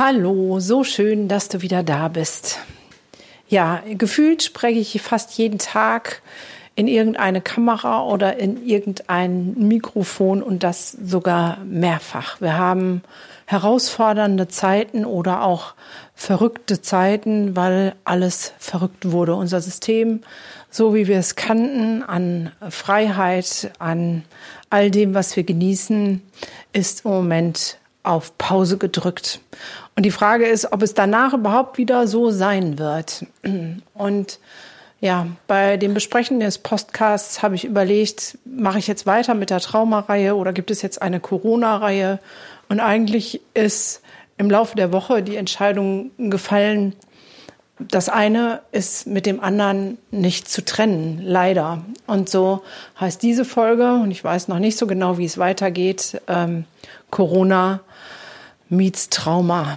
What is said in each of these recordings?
Hallo, so schön, dass du wieder da bist. Ja, gefühlt spreche ich fast jeden Tag in irgendeine Kamera oder in irgendein Mikrofon und das sogar mehrfach. Wir haben herausfordernde Zeiten oder auch verrückte Zeiten, weil alles verrückt wurde. Unser System, so wie wir es kannten, an Freiheit, an all dem, was wir genießen, ist im Moment auf Pause gedrückt. Und die Frage ist, ob es danach überhaupt wieder so sein wird. Und ja, bei dem Besprechen des Podcasts habe ich überlegt, mache ich jetzt weiter mit der Traumareihe oder gibt es jetzt eine Corona-Reihe? Und eigentlich ist im Laufe der Woche die Entscheidung gefallen, das eine ist mit dem anderen nicht zu trennen, leider. Und so heißt diese Folge, und ich weiß noch nicht so genau, wie es weitergeht, ähm, Corona meets Trauma.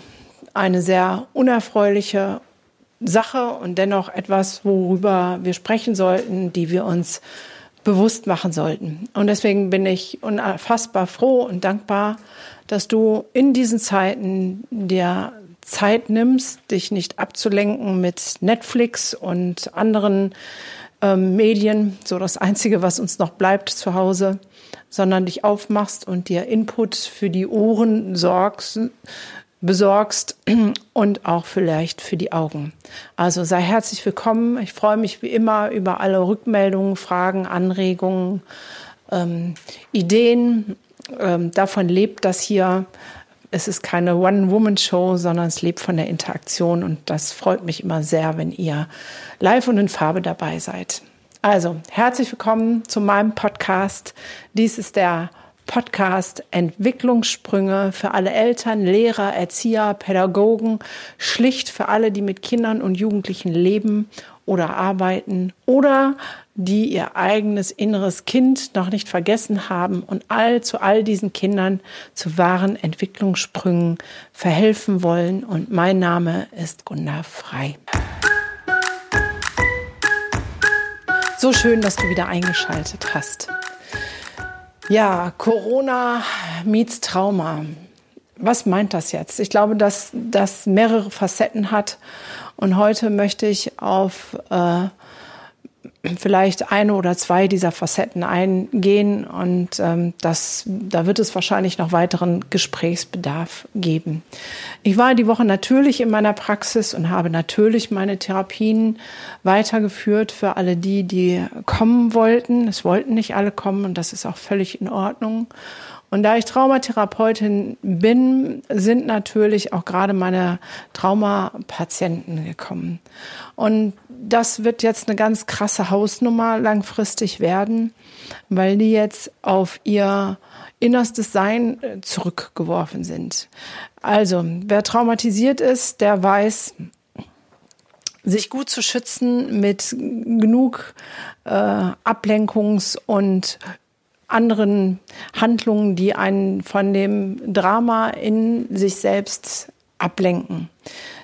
Eine sehr unerfreuliche Sache und dennoch etwas, worüber wir sprechen sollten, die wir uns bewusst machen sollten. Und deswegen bin ich unfassbar froh und dankbar, dass du in diesen Zeiten der Zeit nimmst, dich nicht abzulenken mit Netflix und anderen ähm, Medien, so das Einzige, was uns noch bleibt zu Hause, sondern dich aufmachst und dir Input für die Ohren sorgst, besorgst und auch vielleicht für die Augen. Also sei herzlich willkommen. Ich freue mich wie immer über alle Rückmeldungen, Fragen, Anregungen, ähm, Ideen. Ähm, davon lebt das hier. Es ist keine One-Woman-Show, sondern es lebt von der Interaktion und das freut mich immer sehr, wenn ihr live und in Farbe dabei seid. Also, herzlich willkommen zu meinem Podcast. Dies ist der Podcast Entwicklungssprünge für alle Eltern, Lehrer, Erzieher, Pädagogen, schlicht für alle, die mit Kindern und Jugendlichen leben oder arbeiten oder die ihr eigenes inneres Kind noch nicht vergessen haben und all zu all diesen Kindern zu wahren Entwicklungssprüngen verhelfen wollen. Und mein Name ist Gunda Frei. So schön, dass du wieder eingeschaltet hast. Ja, Corona meets Trauma. Was meint das jetzt? Ich glaube, dass das mehrere Facetten hat. Und heute möchte ich auf äh, vielleicht eine oder zwei dieser Facetten eingehen und ähm, das, da wird es wahrscheinlich noch weiteren Gesprächsbedarf geben. Ich war die Woche natürlich in meiner Praxis und habe natürlich meine Therapien weitergeführt für alle die, die kommen wollten. Es wollten nicht alle kommen und das ist auch völlig in Ordnung. Und da ich Traumatherapeutin bin, sind natürlich auch gerade meine Traumapatienten gekommen. Und das wird jetzt eine ganz krasse Hausnummer langfristig werden, weil die jetzt auf ihr innerstes Sein äh, zurückgeworfen sind. Also, wer traumatisiert ist, der weiß, sich gut zu schützen mit genug äh, Ablenkungs- und anderen Handlungen, die einen von dem Drama in sich selbst ablenken.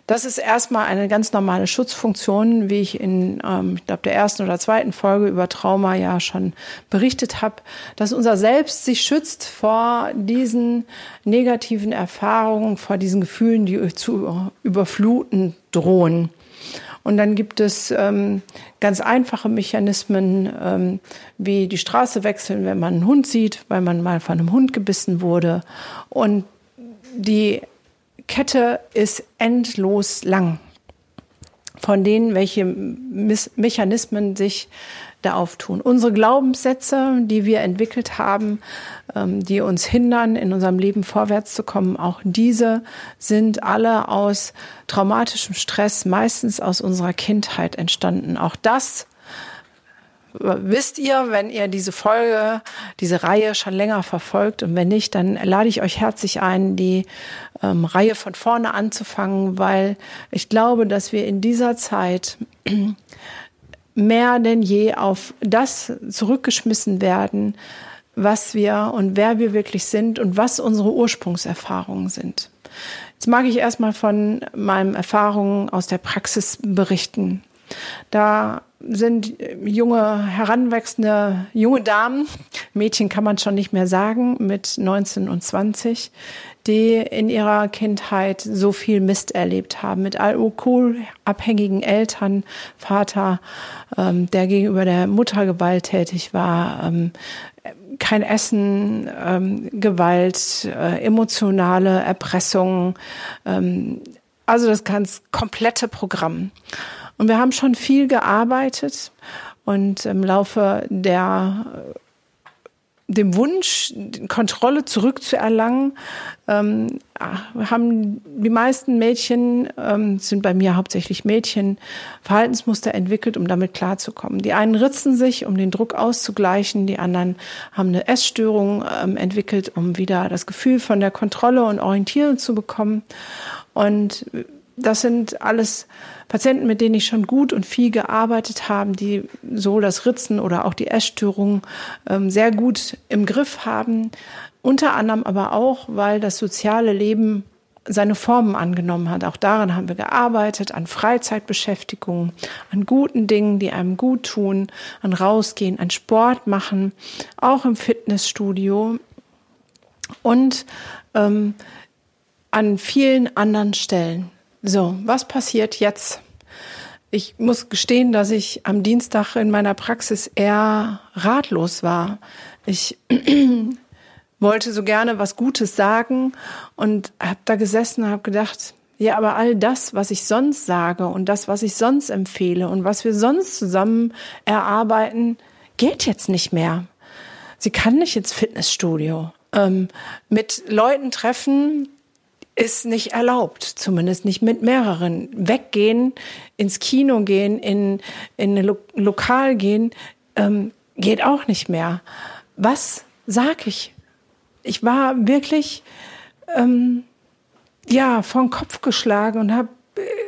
Das ist erstmal eine ganz normale Schutzfunktion, wie ich in, ähm, ich glaube, der ersten oder zweiten Folge über Trauma ja schon berichtet habe, dass unser Selbst sich schützt vor diesen negativen Erfahrungen, vor diesen Gefühlen, die zu überfluten drohen. Und dann gibt es ähm, ganz einfache Mechanismen, ähm, wie die Straße wechseln, wenn man einen Hund sieht, weil man mal von einem Hund gebissen wurde. Und die Kette ist endlos lang von denen, welche Mechanismen sich da auftun. Unsere Glaubenssätze, die wir entwickelt haben, ähm, die uns hindern, in unserem Leben vorwärts zu kommen, auch diese sind alle aus traumatischem Stress, meistens aus unserer Kindheit entstanden. Auch das wisst ihr, wenn ihr diese Folge, diese Reihe schon länger verfolgt. Und wenn nicht, dann lade ich euch herzlich ein, die ähm, Reihe von vorne anzufangen, weil ich glaube, dass wir in dieser Zeit mehr denn je auf das zurückgeschmissen werden, was wir und wer wir wirklich sind und was unsere Ursprungserfahrungen sind. Jetzt mag ich erstmal von meinen Erfahrungen aus der Praxis berichten. Da sind junge, heranwachsende, junge Damen, Mädchen kann man schon nicht mehr sagen, mit 19 und 20, die in ihrer Kindheit so viel Mist erlebt haben, mit alkoholabhängigen Eltern, Vater, ähm, der gegenüber der Mutter gewalttätig war, ähm, kein Essen, ähm, Gewalt, äh, emotionale Erpressung, ähm, also das ganz komplette Programm. Und wir haben schon viel gearbeitet und im Laufe der dem Wunsch, Kontrolle zurückzuerlangen, ähm, haben die meisten Mädchen, ähm, sind bei mir hauptsächlich Mädchen, Verhaltensmuster entwickelt, um damit klarzukommen. Die einen ritzen sich, um den Druck auszugleichen, die anderen haben eine Essstörung ähm, entwickelt, um wieder das Gefühl von der Kontrolle und Orientierung zu bekommen. Und das sind alles Patienten, mit denen ich schon gut und viel gearbeitet habe, die so das Ritzen oder auch die Essstörungen ähm, sehr gut im Griff haben. Unter anderem aber auch, weil das soziale Leben seine Formen angenommen hat. Auch daran haben wir gearbeitet, an Freizeitbeschäftigung, an guten Dingen, die einem gut tun, an Rausgehen, an Sport machen, auch im Fitnessstudio und ähm, an vielen anderen Stellen. So, was passiert jetzt? Ich muss gestehen, dass ich am Dienstag in meiner Praxis eher ratlos war. Ich wollte so gerne was Gutes sagen und habe da gesessen und habe gedacht, ja, aber all das, was ich sonst sage und das, was ich sonst empfehle und was wir sonst zusammen erarbeiten, geht jetzt nicht mehr. Sie kann nicht ins Fitnessstudio. Ähm, mit Leuten treffen, ist nicht erlaubt, zumindest nicht mit mehreren. Weggehen, ins Kino gehen, in, in ein Lo Lokal gehen, ähm, geht auch nicht mehr. Was sag ich? Ich war wirklich ähm, ja vom Kopf geschlagen und habe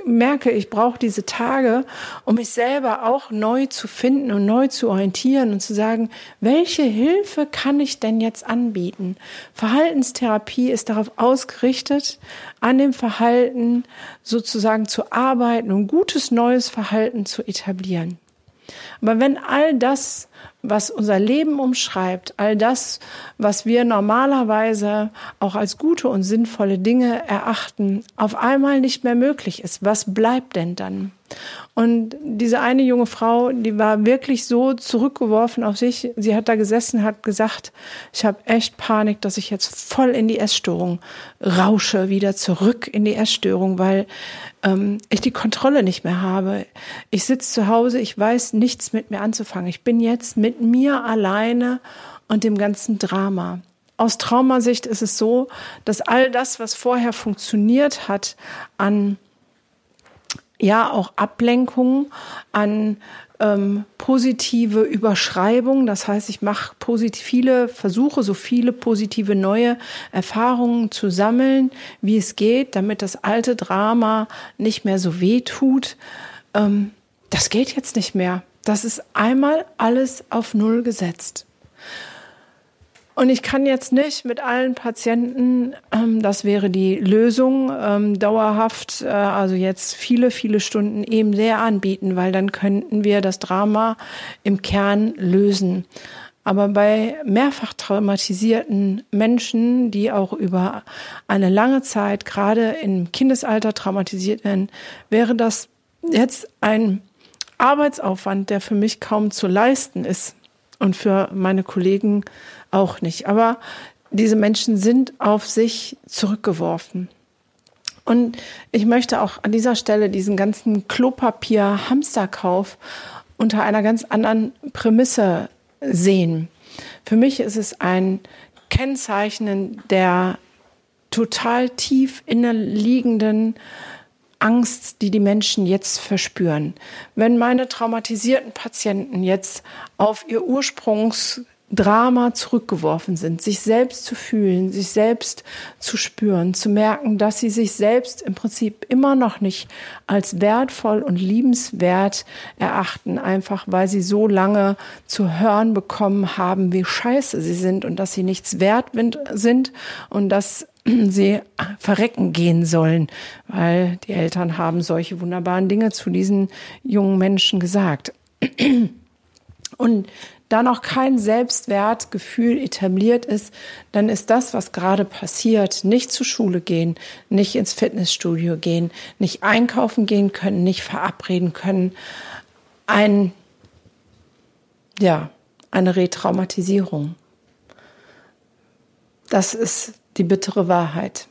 merke, ich brauche diese Tage, um mich selber auch neu zu finden und neu zu orientieren und zu sagen, welche Hilfe kann ich denn jetzt anbieten? Verhaltenstherapie ist darauf ausgerichtet, an dem Verhalten sozusagen zu arbeiten und gutes neues Verhalten zu etablieren. Aber wenn all das was unser Leben umschreibt, all das, was wir normalerweise auch als gute und sinnvolle Dinge erachten, auf einmal nicht mehr möglich ist, was bleibt denn dann? Und diese eine junge Frau, die war wirklich so zurückgeworfen auf sich. Sie hat da gesessen, hat gesagt, ich habe echt Panik, dass ich jetzt voll in die Essstörung rausche, wieder zurück in die Essstörung, weil ähm, ich die Kontrolle nicht mehr habe. Ich sitze zu Hause, ich weiß nichts mit mir anzufangen. Ich bin jetzt mit mir alleine und dem ganzen Drama. Aus Traumasicht ist es so, dass all das, was vorher funktioniert hat, an ja auch Ablenkungen, an ähm, positive Überschreibung. Das heißt, ich mache positiv viele, versuche so viele positive neue Erfahrungen zu sammeln, wie es geht, damit das alte Drama nicht mehr so weh tut. Ähm, das geht jetzt nicht mehr. Das ist einmal alles auf Null gesetzt. Und ich kann jetzt nicht mit allen Patienten, ähm, das wäre die Lösung, ähm, dauerhaft, äh, also jetzt viele, viele Stunden eben sehr anbieten, weil dann könnten wir das Drama im Kern lösen. Aber bei mehrfach traumatisierten Menschen, die auch über eine lange Zeit, gerade im Kindesalter traumatisiert werden, wäre das jetzt ein Arbeitsaufwand, der für mich kaum zu leisten ist und für meine Kollegen auch nicht. Aber diese Menschen sind auf sich zurückgeworfen. Und ich möchte auch an dieser Stelle diesen ganzen Klopapier-Hamsterkauf unter einer ganz anderen Prämisse sehen. Für mich ist es ein Kennzeichnen der total tief innerliegenden Angst, die die Menschen jetzt verspüren. Wenn meine traumatisierten Patienten jetzt auf ihr Ursprungs Drama zurückgeworfen sind, sich selbst zu fühlen, sich selbst zu spüren, zu merken, dass sie sich selbst im Prinzip immer noch nicht als wertvoll und liebenswert erachten, einfach weil sie so lange zu hören bekommen haben, wie scheiße sie sind und dass sie nichts wert sind und dass sie verrecken gehen sollen, weil die Eltern haben solche wunderbaren Dinge zu diesen jungen Menschen gesagt. Und da noch kein Selbstwertgefühl etabliert ist, dann ist das, was gerade passiert, nicht zur Schule gehen, nicht ins Fitnessstudio gehen, nicht einkaufen gehen können, nicht verabreden können, ein, ja, eine Retraumatisierung. Das ist die bittere Wahrheit.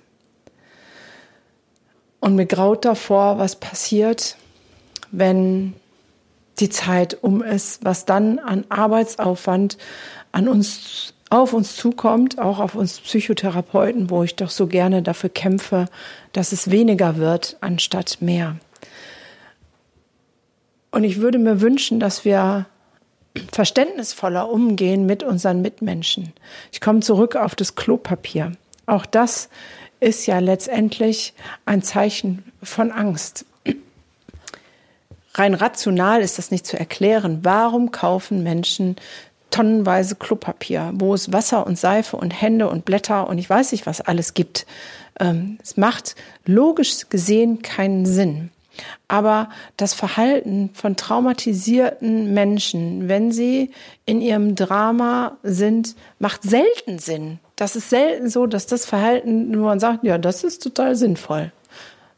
Und mir graut davor, was passiert, wenn die Zeit um ist, was dann an Arbeitsaufwand an uns auf uns zukommt, auch auf uns Psychotherapeuten, wo ich doch so gerne dafür kämpfe, dass es weniger wird anstatt mehr. Und ich würde mir wünschen, dass wir verständnisvoller umgehen mit unseren Mitmenschen. Ich komme zurück auf das Klopapier. Auch das ist ja letztendlich ein Zeichen von Angst. Rein rational ist das nicht zu erklären. Warum kaufen Menschen tonnenweise Klopapier, wo es Wasser und Seife und Hände und Blätter und ich weiß nicht, was alles gibt? Ähm, es macht logisch gesehen keinen Sinn. Aber das Verhalten von traumatisierten Menschen, wenn sie in ihrem Drama sind, macht selten Sinn. Das ist selten so, dass das Verhalten, wo man sagt, ja, das ist total sinnvoll.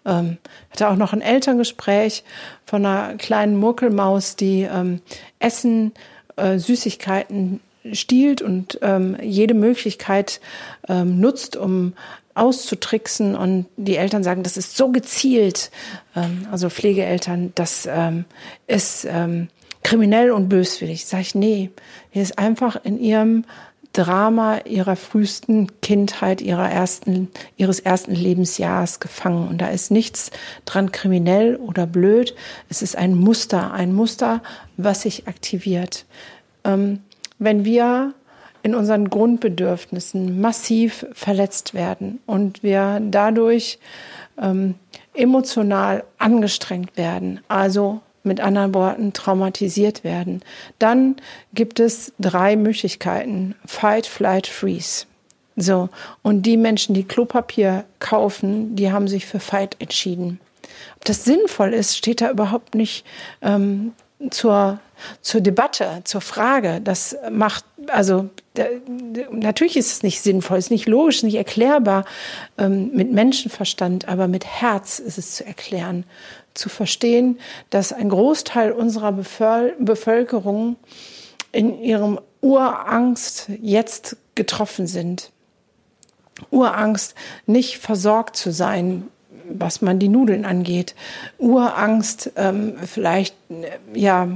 Ähm, hatte auch noch ein Elterngespräch von einer kleinen Murkelmaus, die ähm, Essen, äh, Süßigkeiten stiehlt und ähm, jede Möglichkeit ähm, nutzt, um auszutricksen. Und die Eltern sagen, das ist so gezielt, ähm, also Pflegeeltern, das ähm, ist ähm, kriminell und böswillig. Sag ich, nee, hier ist einfach in ihrem Drama ihrer frühesten Kindheit, ihrer ersten, ihres ersten Lebensjahres gefangen. Und da ist nichts dran kriminell oder blöd. Es ist ein Muster, ein Muster, was sich aktiviert. Ähm, wenn wir in unseren Grundbedürfnissen massiv verletzt werden und wir dadurch ähm, emotional angestrengt werden, also mit anderen Worten traumatisiert werden, dann gibt es drei Möglichkeiten. Fight, Flight, Freeze. So. Und die Menschen, die Klopapier kaufen, die haben sich für Fight entschieden. Ob das sinnvoll ist, steht da überhaupt nicht ähm, zur, zur Debatte, zur Frage. Das macht, also natürlich ist es nicht sinnvoll, ist nicht logisch, nicht erklärbar ähm, mit Menschenverstand, aber mit Herz ist es zu erklären zu verstehen, dass ein Großteil unserer Bevölkerung in ihrem Urangst jetzt getroffen sind. Urangst, nicht versorgt zu sein was man die Nudeln angeht. Urangst, ähm, vielleicht ja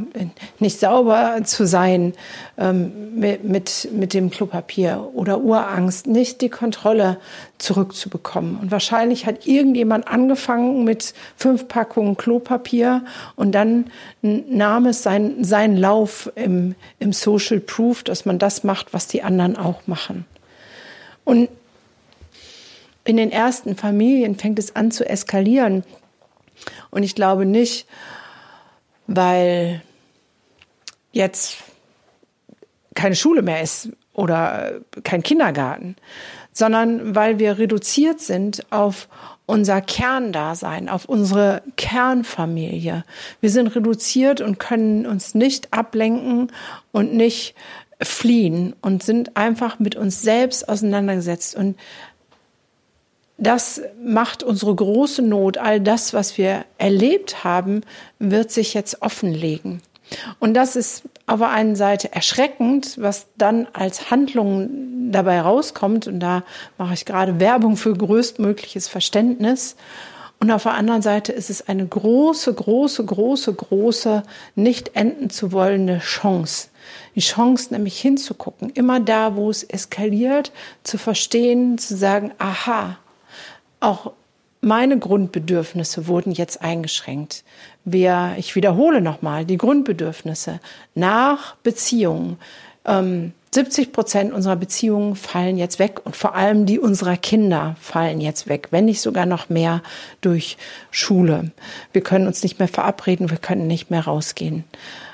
nicht sauber zu sein ähm, mit, mit, dem Klopapier oder Urangst, nicht die Kontrolle zurückzubekommen. Und wahrscheinlich hat irgendjemand angefangen mit fünf Packungen Klopapier und dann nahm es seinen sein Lauf im, im Social Proof, dass man das macht, was die anderen auch machen. Und in den ersten Familien fängt es an zu eskalieren. Und ich glaube nicht, weil jetzt keine Schule mehr ist oder kein Kindergarten, sondern weil wir reduziert sind auf unser Kerndasein, auf unsere Kernfamilie. Wir sind reduziert und können uns nicht ablenken und nicht fliehen und sind einfach mit uns selbst auseinandergesetzt. Und das macht unsere große Not. All das, was wir erlebt haben, wird sich jetzt offenlegen. Und das ist auf der einen Seite erschreckend, was dann als Handlung dabei rauskommt. Und da mache ich gerade Werbung für größtmögliches Verständnis. Und auf der anderen Seite ist es eine große, große, große, große, nicht enden zu wollende Chance. Die Chance, nämlich hinzugucken, immer da, wo es eskaliert, zu verstehen, zu sagen, aha, auch meine Grundbedürfnisse wurden jetzt eingeschränkt. Wir, ich wiederhole nochmal, die Grundbedürfnisse nach Beziehungen, ähm, 70 Prozent unserer Beziehungen fallen jetzt weg und vor allem die unserer Kinder fallen jetzt weg, wenn nicht sogar noch mehr durch Schule. Wir können uns nicht mehr verabreden, wir können nicht mehr rausgehen.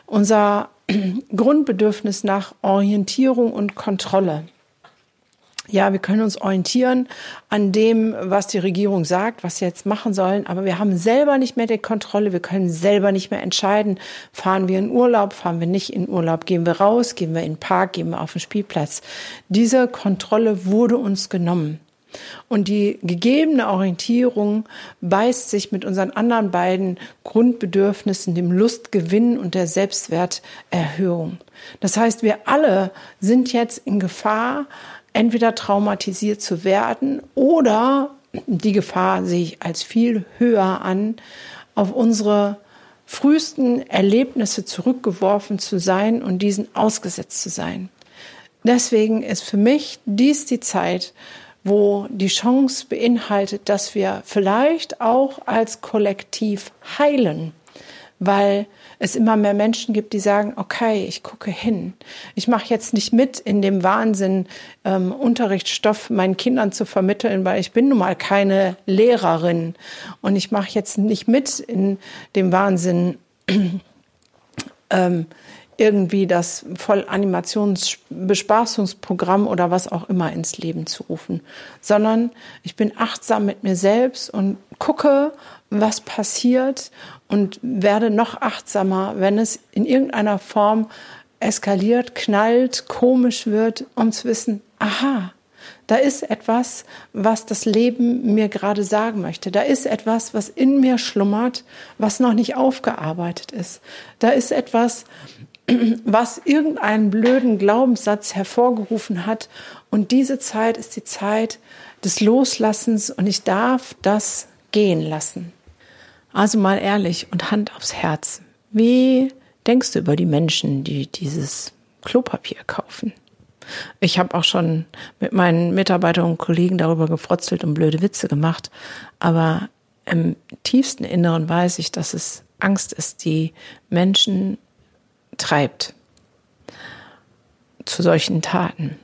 Unser Grundbedürfnis nach Orientierung und Kontrolle ja, wir können uns orientieren an dem, was die Regierung sagt, was sie jetzt machen sollen, aber wir haben selber nicht mehr die Kontrolle, wir können selber nicht mehr entscheiden, fahren wir in Urlaub, fahren wir nicht in Urlaub, gehen wir raus, gehen wir in den Park, gehen wir auf den Spielplatz. Diese Kontrolle wurde uns genommen. Und die gegebene Orientierung beißt sich mit unseren anderen beiden Grundbedürfnissen, dem Lustgewinn und der Selbstwerterhöhung. Das heißt, wir alle sind jetzt in Gefahr, entweder traumatisiert zu werden oder die Gefahr sehe ich als viel höher an, auf unsere frühesten Erlebnisse zurückgeworfen zu sein und diesen ausgesetzt zu sein. Deswegen ist für mich dies die Zeit, wo die Chance beinhaltet, dass wir vielleicht auch als Kollektiv heilen, weil es immer mehr Menschen gibt, die sagen, okay, ich gucke hin. Ich mache jetzt nicht mit in dem Wahnsinn, ähm, Unterrichtsstoff meinen Kindern zu vermitteln, weil ich bin nun mal keine Lehrerin. Und ich mache jetzt nicht mit in dem Wahnsinn, ähm, irgendwie das Vollanimationsbespaßungsprogramm oder was auch immer ins Leben zu rufen, sondern ich bin achtsam mit mir selbst und gucke, was passiert und werde noch achtsamer, wenn es in irgendeiner Form eskaliert, knallt, komisch wird, um zu wissen, aha, da ist etwas, was das Leben mir gerade sagen möchte. Da ist etwas, was in mir schlummert, was noch nicht aufgearbeitet ist. Da ist etwas, was irgendeinen blöden Glaubenssatz hervorgerufen hat. Und diese Zeit ist die Zeit des Loslassens und ich darf das gehen lassen. Also mal ehrlich und Hand aufs Herz. Wie denkst du über die Menschen, die dieses Klopapier kaufen? Ich habe auch schon mit meinen Mitarbeitern und Kollegen darüber gefrotzelt und blöde Witze gemacht, aber im tiefsten Inneren weiß ich, dass es Angst ist, die Menschen treibt zu solchen Taten.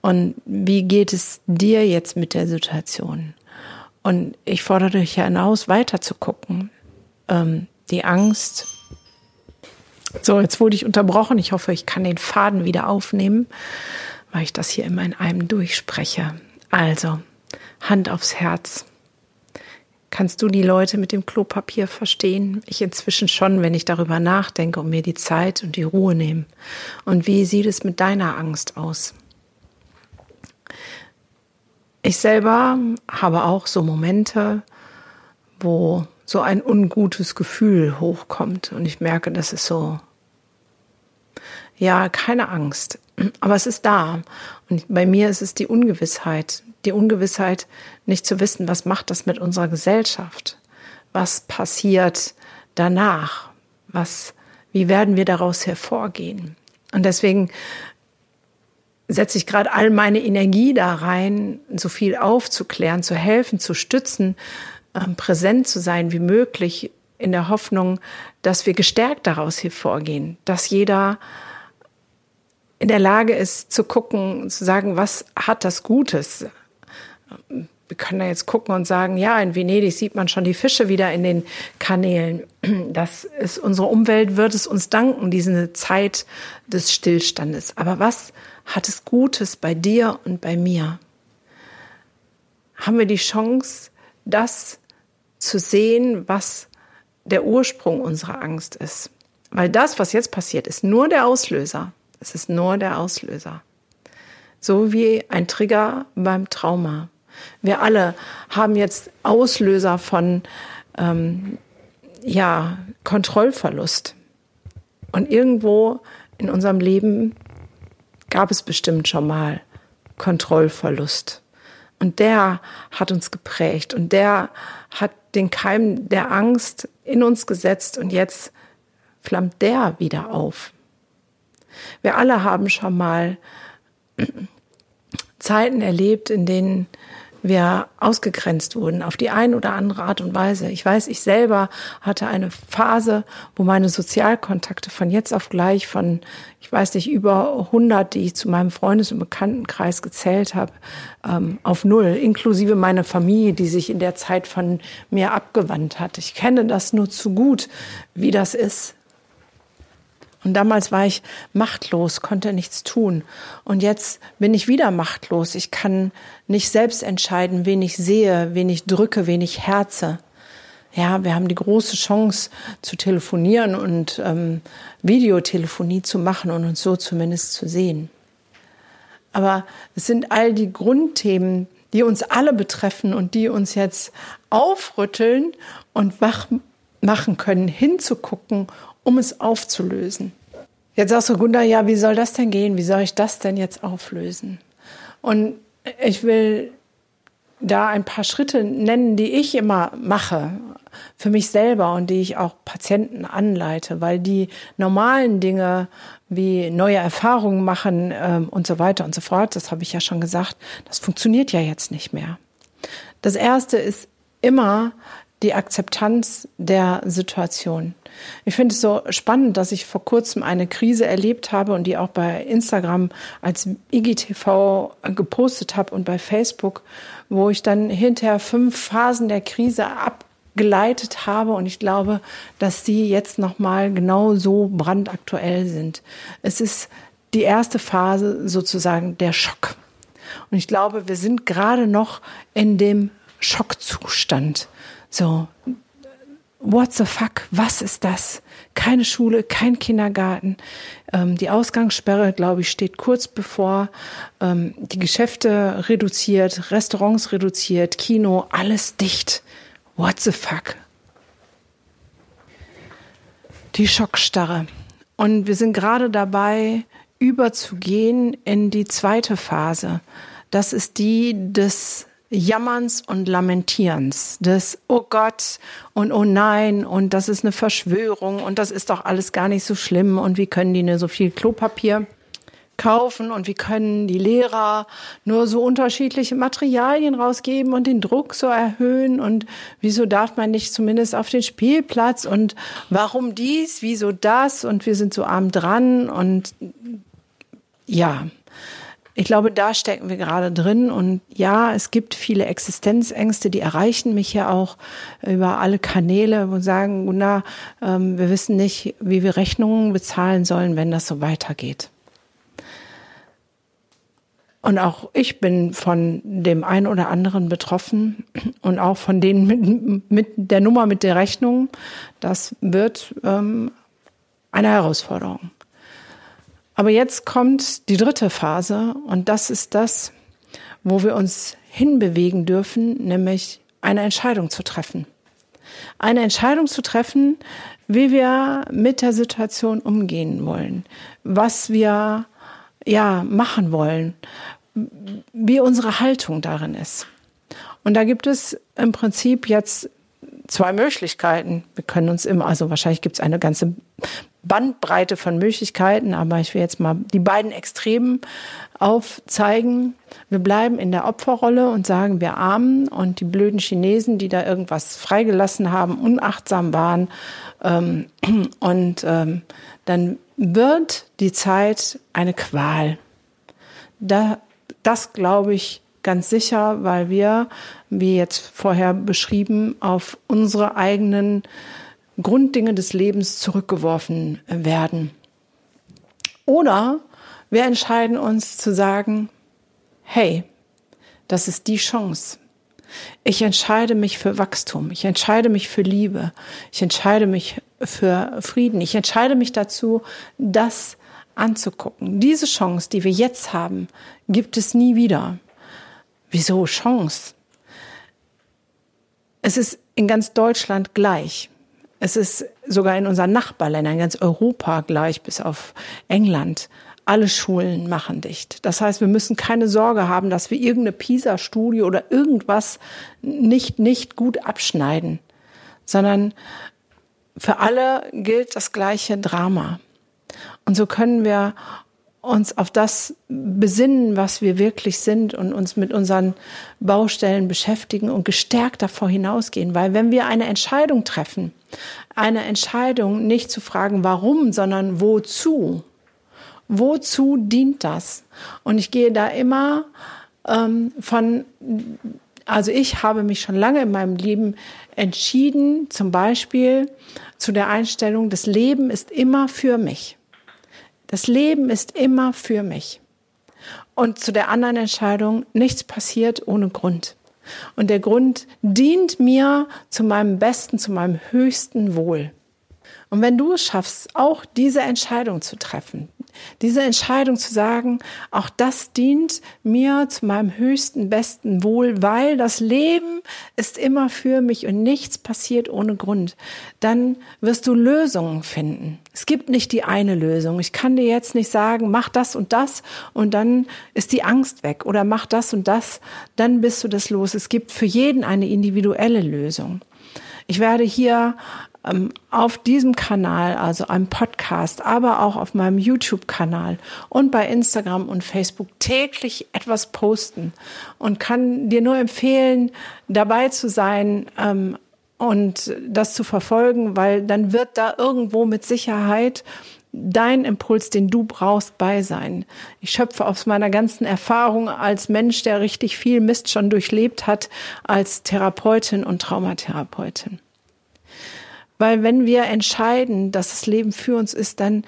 Und wie geht es dir jetzt mit der Situation? Und ich fordere dich hinaus, weiter zu gucken. Ähm, die Angst. So, jetzt wurde ich unterbrochen. Ich hoffe, ich kann den Faden wieder aufnehmen, weil ich das hier immer in einem durchspreche. Also, Hand aufs Herz. Kannst du die Leute mit dem Klopapier verstehen? Ich inzwischen schon, wenn ich darüber nachdenke und mir die Zeit und die Ruhe nehme. Und wie sieht es mit deiner Angst aus? Ich selber habe auch so Momente, wo so ein ungutes Gefühl hochkommt und ich merke, das ist so, ja, keine Angst, aber es ist da. Und bei mir ist es die Ungewissheit, die Ungewissheit, nicht zu wissen, was macht das mit unserer Gesellschaft? Was passiert danach? Was, wie werden wir daraus hervorgehen? Und deswegen setze ich gerade all meine Energie da rein, so viel aufzuklären, zu helfen, zu stützen, ähm, präsent zu sein wie möglich, in der Hoffnung, dass wir gestärkt daraus hervorgehen, dass jeder in der Lage ist zu gucken, zu sagen, was hat das Gutes? Wir können da jetzt gucken und sagen, ja, in Venedig sieht man schon die Fische wieder in den Kanälen. Das ist unsere Umwelt wird es uns danken, diese Zeit des Stillstandes. Aber was hat es Gutes bei dir und bei mir? Haben wir die Chance, das zu sehen, was der Ursprung unserer Angst ist? Weil das, was jetzt passiert, ist nur der Auslöser. Es ist nur der Auslöser. So wie ein Trigger beim Trauma. Wir alle haben jetzt Auslöser von ähm, ja, Kontrollverlust. Und irgendwo in unserem Leben gab es bestimmt schon mal Kontrollverlust. Und der hat uns geprägt und der hat den Keim der Angst in uns gesetzt und jetzt flammt der wieder auf. Wir alle haben schon mal Zeiten erlebt, in denen wir ausgegrenzt wurden auf die eine oder andere Art und Weise. Ich weiß, ich selber hatte eine Phase, wo meine Sozialkontakte von jetzt auf gleich von, ich weiß nicht, über 100, die ich zu meinem Freundes- und Bekanntenkreis gezählt habe, ähm, auf null, inklusive meine Familie, die sich in der Zeit von mir abgewandt hat. Ich kenne das nur zu gut, wie das ist, und damals war ich machtlos, konnte nichts tun. Und jetzt bin ich wieder machtlos. Ich kann nicht selbst entscheiden, wen ich sehe, wen ich drücke, wen ich herze. Ja, wir haben die große Chance zu telefonieren und ähm, Videotelefonie zu machen und uns so zumindest zu sehen. Aber es sind all die Grundthemen, die uns alle betreffen und die uns jetzt aufrütteln und wach machen können, hinzugucken um es aufzulösen. Jetzt sagst du, Gunda, ja, wie soll das denn gehen? Wie soll ich das denn jetzt auflösen? Und ich will da ein paar Schritte nennen, die ich immer mache für mich selber und die ich auch Patienten anleite, weil die normalen Dinge wie neue Erfahrungen machen ähm, und so weiter und so fort, das habe ich ja schon gesagt, das funktioniert ja jetzt nicht mehr. Das erste ist immer die Akzeptanz der Situation. Ich finde es so spannend, dass ich vor kurzem eine Krise erlebt habe und die auch bei Instagram als IGTV gepostet habe und bei Facebook, wo ich dann hinterher fünf Phasen der Krise abgeleitet habe und ich glaube, dass die jetzt noch mal genau so brandaktuell sind. Es ist die erste Phase sozusagen der Schock. Und ich glaube, wir sind gerade noch in dem Schockzustand. So, what the fuck, was ist das? Keine Schule, kein Kindergarten. Ähm, die Ausgangssperre, glaube ich, steht kurz bevor. Ähm, die Geschäfte reduziert, Restaurants reduziert, Kino, alles dicht. What the fuck? Die Schockstarre. Und wir sind gerade dabei, überzugehen in die zweite Phase. Das ist die des Jammerns und Lamentierens, des Oh Gott und Oh nein und das ist eine Verschwörung und das ist doch alles gar nicht so schlimm und wie können die nur so viel Klopapier kaufen und wie können die Lehrer nur so unterschiedliche Materialien rausgeben und den Druck so erhöhen und wieso darf man nicht zumindest auf den Spielplatz und warum dies, wieso das und wir sind so arm dran und ja, ich glaube, da stecken wir gerade drin. Und ja, es gibt viele Existenzängste, die erreichen mich ja auch über alle Kanäle und sagen, na, ähm, wir wissen nicht, wie wir Rechnungen bezahlen sollen, wenn das so weitergeht. Und auch ich bin von dem einen oder anderen betroffen und auch von denen mit, mit der Nummer mit der Rechnung. Das wird ähm, eine Herausforderung. Aber jetzt kommt die dritte Phase und das ist das, wo wir uns hinbewegen dürfen, nämlich eine Entscheidung zu treffen. Eine Entscheidung zu treffen, wie wir mit der Situation umgehen wollen, was wir ja machen wollen, wie unsere Haltung darin ist. Und da gibt es im Prinzip jetzt zwei Möglichkeiten. Wir können uns immer, also wahrscheinlich gibt es eine ganze Bandbreite von Möglichkeiten, aber ich will jetzt mal die beiden Extremen aufzeigen. Wir bleiben in der Opferrolle und sagen, wir Armen und die blöden Chinesen, die da irgendwas freigelassen haben, unachtsam waren. Ähm, und ähm, dann wird die Zeit eine Qual. Da, das glaube ich ganz sicher, weil wir, wie jetzt vorher beschrieben, auf unsere eigenen Grunddinge des Lebens zurückgeworfen werden. Oder wir entscheiden uns zu sagen, hey, das ist die Chance. Ich entscheide mich für Wachstum. Ich entscheide mich für Liebe. Ich entscheide mich für Frieden. Ich entscheide mich dazu, das anzugucken. Diese Chance, die wir jetzt haben, gibt es nie wieder. Wieso Chance? Es ist in ganz Deutschland gleich. Es ist sogar in unseren Nachbarländern, ganz Europa gleich, bis auf England. Alle Schulen machen dicht. Das heißt, wir müssen keine Sorge haben, dass wir irgendeine PISA-Studie oder irgendwas nicht, nicht gut abschneiden, sondern für alle gilt das gleiche Drama. Und so können wir uns auf das besinnen, was wir wirklich sind und uns mit unseren Baustellen beschäftigen und gestärkt davor hinausgehen. Weil wenn wir eine Entscheidung treffen, eine Entscheidung nicht zu fragen, warum, sondern wozu, wozu dient das? Und ich gehe da immer ähm, von, also ich habe mich schon lange in meinem Leben entschieden, zum Beispiel zu der Einstellung, das Leben ist immer für mich. Das Leben ist immer für mich. Und zu der anderen Entscheidung, nichts passiert ohne Grund. Und der Grund dient mir zu meinem besten, zu meinem höchsten Wohl. Und wenn du es schaffst, auch diese Entscheidung zu treffen, diese Entscheidung zu sagen, auch das dient mir zu meinem höchsten, besten Wohl, weil das Leben ist immer für mich und nichts passiert ohne Grund. Dann wirst du Lösungen finden. Es gibt nicht die eine Lösung. Ich kann dir jetzt nicht sagen, mach das und das und dann ist die Angst weg oder mach das und das, dann bist du das los. Es gibt für jeden eine individuelle Lösung. Ich werde hier auf diesem Kanal, also einem Podcast, aber auch auf meinem YouTube-Kanal und bei Instagram und Facebook täglich etwas posten und kann dir nur empfehlen, dabei zu sein ähm, und das zu verfolgen, weil dann wird da irgendwo mit Sicherheit dein Impuls, den du brauchst, bei sein. Ich schöpfe aus meiner ganzen Erfahrung als Mensch, der richtig viel Mist schon durchlebt hat, als Therapeutin und Traumatherapeutin. Weil wenn wir entscheiden, dass das Leben für uns ist, dann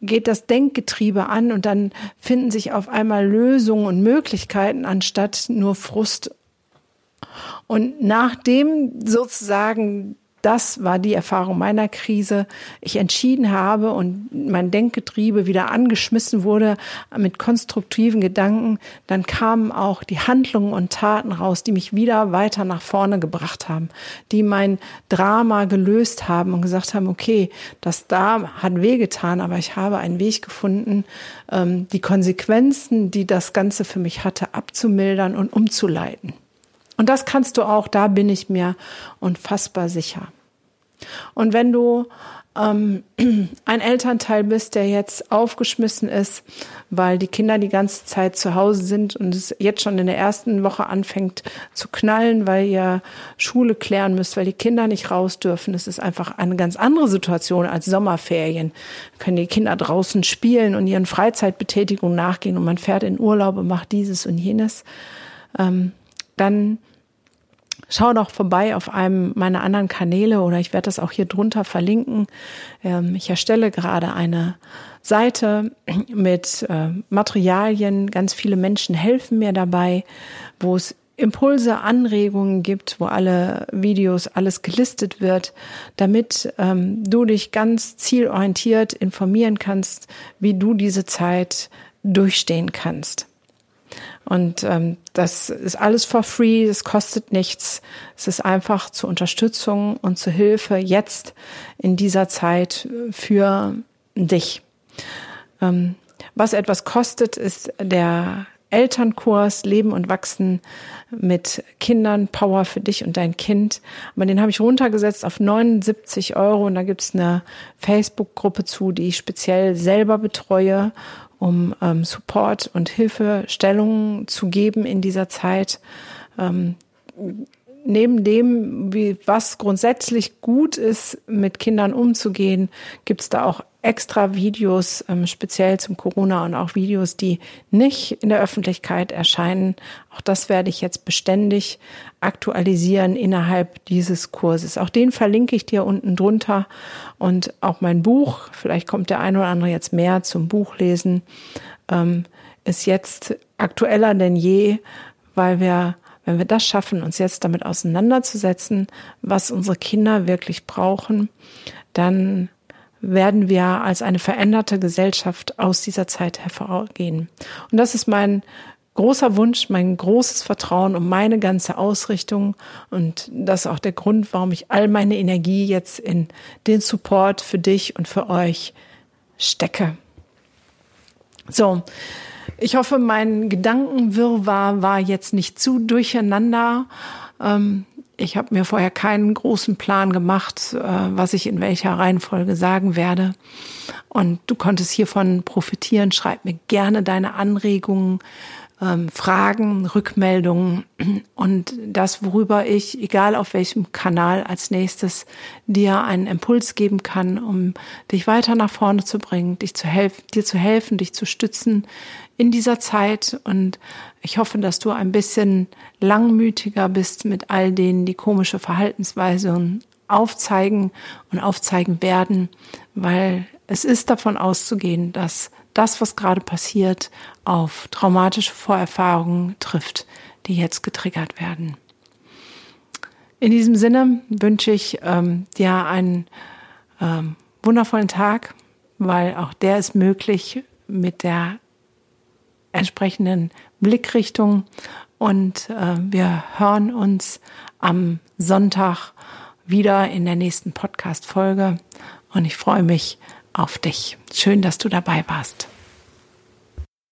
geht das Denkgetriebe an und dann finden sich auf einmal Lösungen und Möglichkeiten anstatt nur Frust. Und nachdem sozusagen das war die Erfahrung meiner Krise. Ich entschieden habe und mein Denkgetriebe wieder angeschmissen wurde mit konstruktiven Gedanken. Dann kamen auch die Handlungen und Taten raus, die mich wieder weiter nach vorne gebracht haben, die mein Drama gelöst haben und gesagt haben, okay, das da hat wehgetan, aber ich habe einen Weg gefunden, ähm, die Konsequenzen, die das Ganze für mich hatte, abzumildern und umzuleiten. Und das kannst du auch, da bin ich mir unfassbar sicher. Und wenn du ähm, ein Elternteil bist, der jetzt aufgeschmissen ist, weil die Kinder die ganze Zeit zu Hause sind und es jetzt schon in der ersten Woche anfängt zu knallen, weil ihr Schule klären müsst, weil die Kinder nicht raus dürfen. Es ist einfach eine ganz andere Situation als Sommerferien. können die Kinder draußen spielen und ihren Freizeitbetätigungen nachgehen und man fährt in Urlaub und macht dieses und jenes. Ähm, dann Schau doch vorbei auf einem meiner anderen Kanäle oder ich werde das auch hier drunter verlinken. Ähm, ich erstelle gerade eine Seite mit äh, Materialien. Ganz viele Menschen helfen mir dabei, wo es Impulse, Anregungen gibt, wo alle Videos, alles gelistet wird, damit ähm, du dich ganz zielorientiert informieren kannst, wie du diese Zeit durchstehen kannst. Und ähm, das ist alles for free, es kostet nichts. Es ist einfach zur Unterstützung und zur Hilfe jetzt in dieser Zeit für dich. Ähm, was etwas kostet, ist der Elternkurs Leben und Wachsen mit Kindern, Power für dich und dein Kind. Aber den habe ich runtergesetzt auf 79 Euro und da gibt es eine Facebook-Gruppe zu, die ich speziell selber betreue um ähm, Support und Hilfestellungen zu geben in dieser Zeit. Ähm, neben dem, wie was grundsätzlich gut ist, mit Kindern umzugehen, gibt es da auch extra Videos, ähm, speziell zum Corona und auch Videos, die nicht in der Öffentlichkeit erscheinen. Auch das werde ich jetzt beständig aktualisieren innerhalb dieses Kurses. Auch den verlinke ich dir unten drunter und auch mein Buch. Vielleicht kommt der eine oder andere jetzt mehr zum Buchlesen. Ähm, ist jetzt aktueller denn je, weil wir wenn wir das schaffen, uns jetzt damit auseinanderzusetzen, was unsere Kinder wirklich brauchen, dann werden wir als eine veränderte Gesellschaft aus dieser Zeit hervorgehen. Und das ist mein großer Wunsch, mein großes Vertrauen und meine ganze Ausrichtung. Und das ist auch der Grund, warum ich all meine Energie jetzt in den Support für dich und für euch stecke. So. Ich hoffe, mein Gedankenwirrwarr war jetzt nicht zu durcheinander. Ähm, Ich habe mir vorher keinen großen Plan gemacht, äh, was ich in welcher Reihenfolge sagen werde. Und du konntest hiervon profitieren. Schreib mir gerne deine Anregungen, ähm, Fragen, Rückmeldungen und das, worüber ich, egal auf welchem Kanal, als nächstes dir einen Impuls geben kann, um dich weiter nach vorne zu bringen, dich zu helfen, dir zu helfen, dich zu stützen in dieser Zeit. Und ich hoffe, dass du ein bisschen langmütiger bist mit all denen, die komische Verhaltensweisen aufzeigen und aufzeigen werden, weil es ist davon auszugehen, dass das, was gerade passiert, auf traumatische Vorerfahrungen trifft, die jetzt getriggert werden. In diesem Sinne wünsche ich ähm, dir einen ähm, wundervollen Tag, weil auch der ist möglich mit der entsprechenden Blickrichtung. Und äh, wir hören uns am Sonntag wieder in der nächsten Podcast-Folge. Und ich freue mich auf dich. Schön, dass du dabei warst.